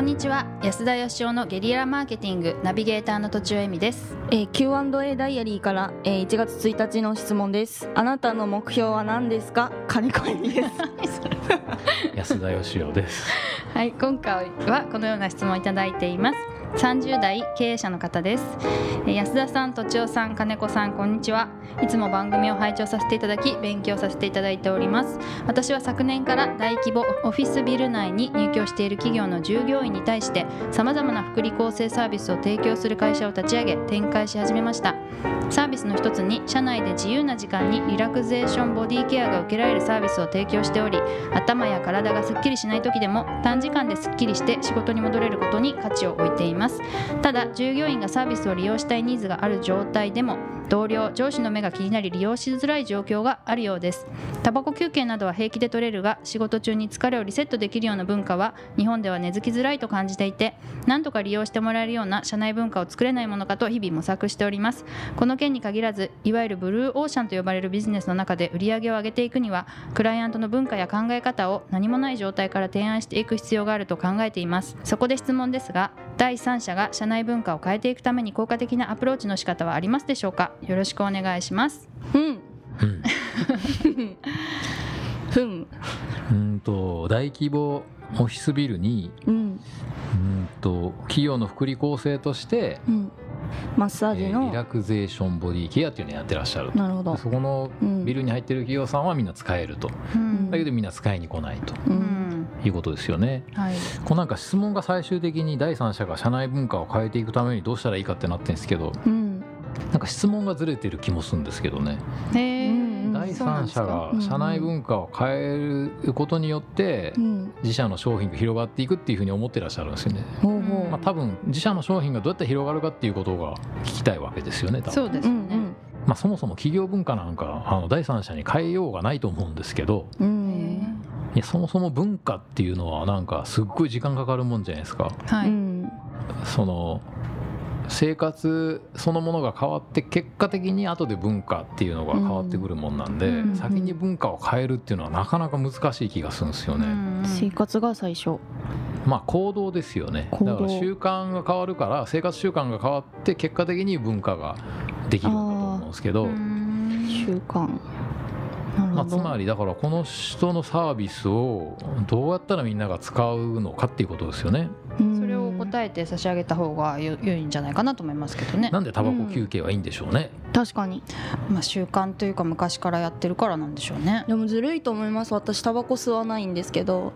こんにちは。安田義雄のゲリラマーケティングナビゲーターの途中恵美です。えー、Q&A ダイアリーから、えー、1月1日の質問です。あなたの目標は何ですか？金子恵美です。安田義雄です。はい今回はこのような質問をいただいています30代経営者の方です。安田さん、とちおさん、金子さんこんにちは。いつも番組を拝聴させていただき勉強させていただいております。私は昨年から大規模オフィスビル内に入居している企業の従業員に対してさまざまな福利厚生サービスを提供する会社を立ち上げ展開し始めました。サービスの一つに社内で自由な時間にリラクゼーションボディケアが受けられるサービスを提供しており頭や体がすっきりしない時でも短時間ですっきりして仕事に戻れることに価値を置いています。ただ従業員がサービスを利用したいニーズがある状態でも同僚上司の目が気になり利用しづらい状況があるようです。タバコ休憩などは平気で取れるが仕事中に疲れをリセットできるような文化は日本では根付きづらいと感じていて何とか利用してもらえるような社内文化を作れないものかと日々模索しております。この件に限らずいわゆるブルーオーシャンと呼ばれるビジネスの中で売り上げを上げていくにはクライアントの文化や考え方を何もない状態から提案していく必要があると考えています。そこで質問ですが第三者が社内文化を変えていくために効果的なアプローチの仕方はありますでしょうか？よろしくお願いします。うん。うん。ふん。うん。と大規模オフィスビルにうん。うんと企業の福利厚生として、うん。マッサージえーリの、ラクゼーションボディケアっていうのをやってらっしゃると。なるほど。そこのうん。ビルに入ってる企業さんはみんな使えると。うん。だけどみんな使いに来ないと。ううんん。いうことですよね。はい。こうなんか質問が最終的に第三者が社内文化を変えていくためにどうしたらいいかってなってるんですけどうんなんか質問がずれてる気もするんですけどね。第三者がうん社内文化を変えることによってうん。自社の商品が広がっていくっていうふうに思ってらっしゃるんですよね。まあ、多分自社の商品がどうやって広がるかっていうことが聞きたいわけですよね多分。そうですよね、まあ、そもそも企業文化なんかあの第三者に変えようがないと思うんですけどうへんいやそもそも文化っていうのはなんかすっごい時間かかるもんじゃないですか。ーはい、うん。その生活そのものが変わって結果的に後で文化っていうのが変わってくるもんなんで、うん先に文化を変えるっていうのはなかなか難しい気がするんですよね。うん生活が最初。まあ行動ですよね。だから習慣が変わるから生活習慣が変わって結果的に文化ができるんだと思うんですけどうん習慣。なるまあ、つまりだからこの人のサービスをどうやったらみんなが使うのかっていうことですよね。それを答えて差し上げた方がよ良いんじゃないかなと思いますけどね。なんでタバコ休憩はいいんでしょうね。確かに。まあ習慣というか昔からやってるからなんでしょうね。でもずるいと思います。私タバコ吸わないんですけど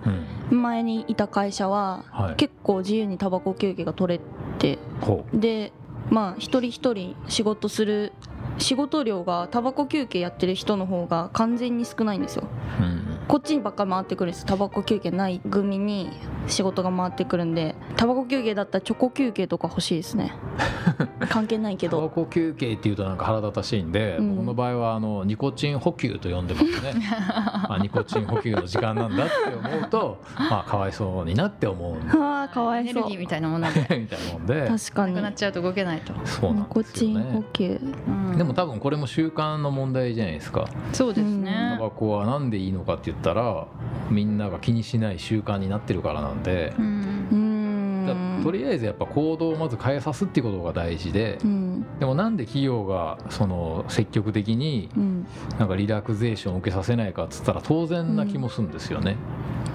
うん。前にいた会社ははい、結構自由にタバコ休憩が取れてほでまあ一人一人仕事する仕事量がタバコ休憩やってる人の方が完全に少ないんですよ。う、うん。こっちにばっかり回ってくるんです。タバコ休憩ない組に仕事が回ってくるんでタバコ休憩だったらチョコ休憩とか欲しいですね。関係ないけタバどコ休憩っていうとなんか腹立たしいんで、うん。僕の場合はあのニコチン補給と呼んでますね。あニコチン補給の時間なんだって思うと まあかわいそうになって思うんで。ああかわいそう。エネルギーみたいなもので。みたいなもんで。確かに。なくなっちゃうと動けないと、そうなんニコチンですよね補給。うん。でも多分これも習慣の問題じゃないですか。そうですタね、バコはなんでいいのかって言ったらみんなが気にしない習慣になってるからなんで。うん。とりあえずやっぱ行動をまず変えさすっていうことが大事で。うん。でもなんで企業がその積極的にうん。なんかリラクゼーションを受けさせないかっつったら当然な気もするんですよね、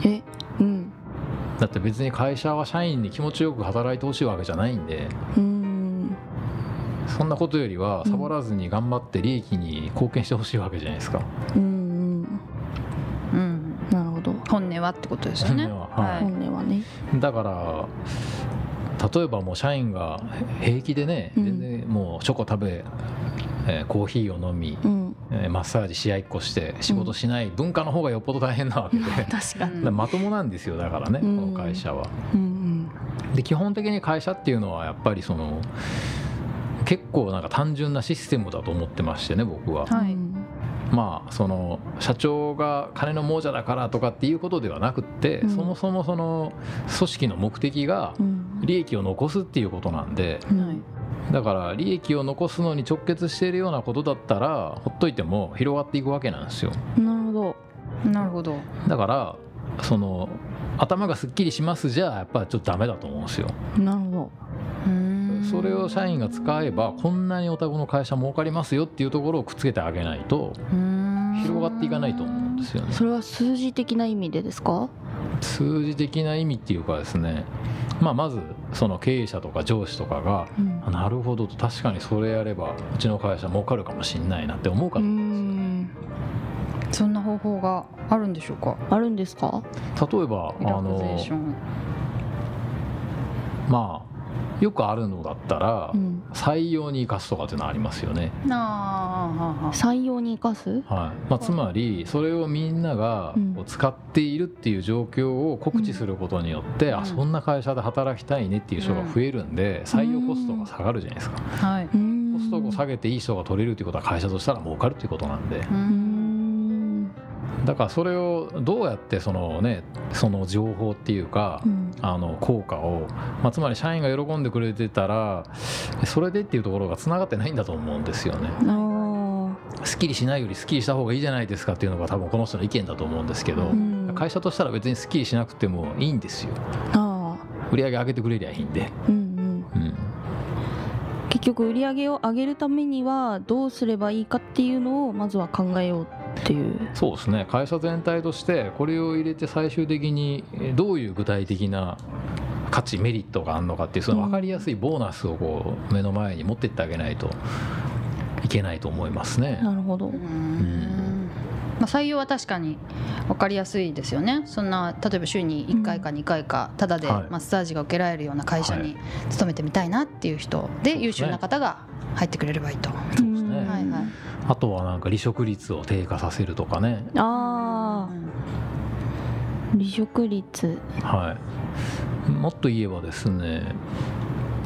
え？うん。だって別に会社は社員に気持ちよく働いてほしいわけじゃないんで。うーん。そんなことよりはうんサボらずに頑張って利益に貢献してほしいわけじゃないですか、うんうんはってことですよね本音ははい。本音はね。だから例えばもう社員が平気でね、うん。全然もうチョコ食べ、えーコーヒーを飲み、うん。えーマッサージ試合っこして仕事しない文化の方がよっぽど大変なわけで、だか 確かに。らまともなんですよだからね、うん。この会社は。うんで基本的に会社っていうのはやっぱりその結構なんか単純なシステムだと思ってましてね僕は。はい。うんまあその社長が金の亡者だからとかっていうことではなくって、うん。そもそもその組織の目的がうん。利益を残すっていうことなんでうんだから利益を残すのに直結しているようなことだったらほっといても広がっていくわけなんですよ。なるほど。なるほど。だからその頭がすっきりしますじゃやっぱりちょっとダメだと思うんですよ。なるほど。うーんそれを社員が使えばこんなにお宅の会社儲かりますよっていうところをくっつけてあげないと広がっていかないと思うんですよね。それは数字的な意味でですか？数字的な意味っていうかですね、まあ、まずその経営者とか上司とかがうん。あなるほどと確かにそれやればうちの会社儲かるかもしんないなって思うかうら、ん。そんな方法があるんでしょうか？あるんですか？例えばあのン。まあよくあるのだったらうん採用に生かすとかっていうのはありますよね。あ採用に生かす？はい。まあ、つまりそれをみんなが使っているっていう状況を告知することによって、うん。あそんな会社で働きたいねっていう人が増えるんで、採用コストが下がるじゃないですか。あはい。うんコストを下げていい人が取れるっていうことは会社としたら儲かるっていうことなんで。ううんんだからそれをどうやってそのねその情報っていうか、うん。あの効果を、まあ、つまり社員が喜んでくれてたらそれでっていうところがつながってないんだと思うんですよね。あすっきりしないよりすっきりした方がいいじゃないですかっていうのが多分この人の意見だと思うんですけど、ーうん。会社としたら別にすっきりしなくてもいいんですよ。あ売り上げ上げてくれりゃいいんで、ーうんうん。うん、結局売り上げを上げるためにはどうすればいいかっていうのをまずは考えようっていう。そうですね。会社全体としてこれを入れて最終的にえーどういう具体的な価値メリットがあるのかっていうその分かりやすいボーナスをこう目の前に持ってってあげないといけないと思いますね。なるほど。うーん。まあ、採用は確かに分かりやすいですよね。そんな例えば週に1回か2回かただではい。マッサージが受けられるような会社はに勤めてみたいなっていう人で優秀な方が入ってくれればいいと。そうですね。うんはいはいあとはなんか離職率を低下させるとかね、ああ離職率。はい、もっと言えばですね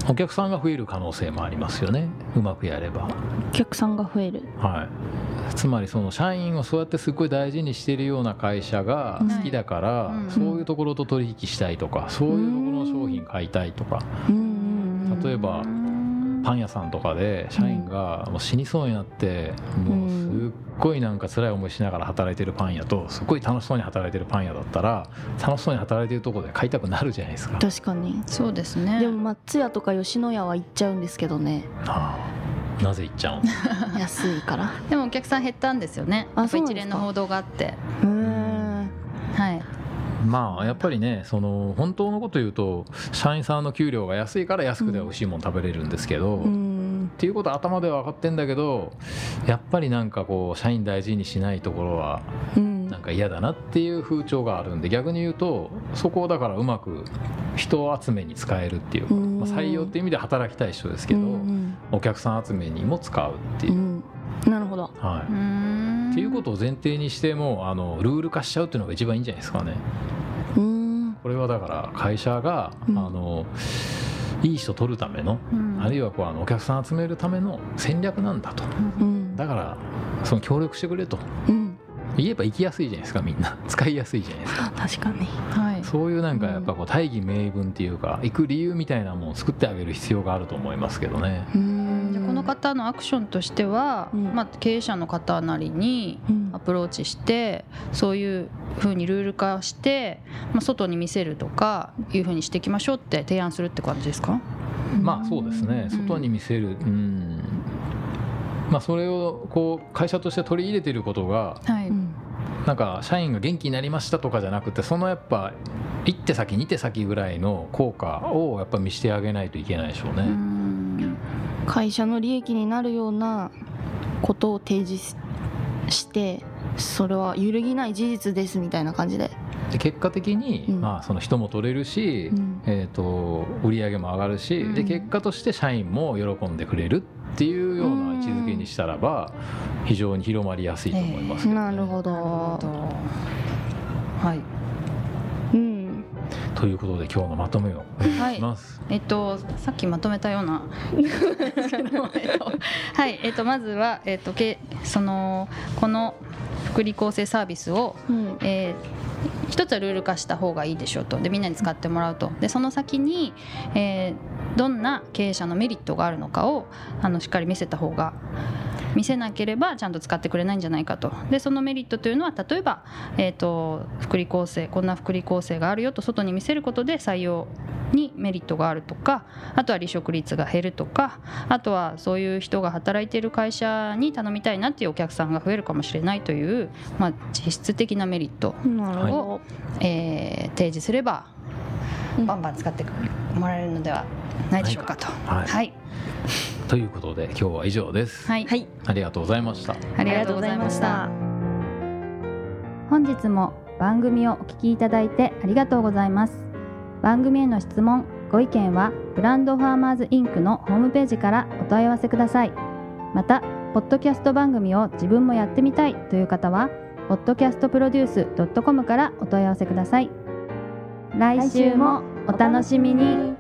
お客さんが増える可能性もありますよね。うまくやれば。お客さんが増える。はい、つまりその社員をそうやってすごい大事にしているような会社が好きだから、うん。そういうところと取引したいとかそういうところの商品買いたいとか。うん。うん。うん。例えばパン屋さんとかで社員がもう死にそうになってもうすっごいなんか辛い思いしながら働いてるパン屋とすっごい楽しそうに働いてるパン屋だったら楽しそうに働いてるところで買いたくなるじゃないですか。確かに。そうですね。でも松屋とか吉野家は行っちゃうんですけどね。ああなぜ行っちゃう 安いから。でもお客さん減ったんですよね。あ一連の報道があって。へーはいまあやっぱりねその本当のこと言うと社員さんの給料が安いから安くて美味しいもの食べれるんですけど、うん。っていうことは頭では分かってんだけどやっぱりなんかこう社員大事にしないところはうん。なんか嫌だなっていう風潮があるんで逆に言うとそこをだからうまく人集めに使えるっていうか、うん。まあ、採用っていう意味で働きたい人ですけど、うんお客さん集めにも使うっていう。う。ん。なるほど。はいっていうことを前提にしてもあのルール化しちゃうっていうのが一番いいんじゃないですかね。うん。これはだから会社が、うん。あのいい人取るための、うん。あるいはこうあのお客さん集めるための戦略なんだと。うん。だからその協力してくれと。うん。言えば行きやすいじゃないですかみんな。使いやすいじゃないですか。確かに。はい。そういうなんかやっぱこう大義名分っていうか行く理由みたいなものを作ってあげる必要があると思いますけどね。うんこの方のアクションとしては、うん。まあ、経営者の方なりにうん。アプローチしてそういうふうにルール化して、まあ、外に見せるとかいうふうにしていきましょうって提案するって感じですか？まあそうですね。うん。外に見せる。うん。まあそれをこう会社として取り入れてることがはい、うん。なんか社員が元気になりましたとかじゃなくてそのやっぱ一手先二手先ぐらいの効果をやっぱ見してあげないといけないでしょううね。ん会社の利益になるようなことを提示してそれは揺るぎない事実ですみたいな感じで、で結果的に、うん。まあ、その人も取れるし、うん。えー、と売り上げも上がるし、うん。で結果として社員も喜んでくれるっていうような位置づけにしたらば非常に広まりやすいと思いますけど、ね。なるほど。なるほど。はい。うんということで今日のまとめをお願い。します。えっと、さっきまとめたような。はい、えっと、まずは、えっと、けそのこの福利厚生サービスを、うん。えー一つはルール化した方がいいでしょうと。でみんなに使ってもらうと。でその先に、えーどんな経営者のメリットがあるのかをあのしっかり見せた方が見せなければちゃんと使ってくれないんじゃないかと。でそのメリットというのは例えば、えー、と福利厚生こんな福利厚生があるよと外に見せることで採用にメリットがあるとかあとは離職率が減るとかあとはそういう人が働いている会社に頼みたいなっていうお客さんが増えるかもしれないという、まあ、実質的なメリットを、えー提示すればうん。バンバン使ってもらえるのではないでしょうかと。はい。はい、ということで今日は以上です、はい。どはい。ありがとうございました。ありがとうございました。本日も番組をお聞きいただいてありがとうございます。番組への質問ご意見はブランドファーマーズインクのホームページからお問い合わせください。またポッドキャスト番組を自分もやってみたいという方は podcastproduce.com からお問い合わせください。来週もお楽しみに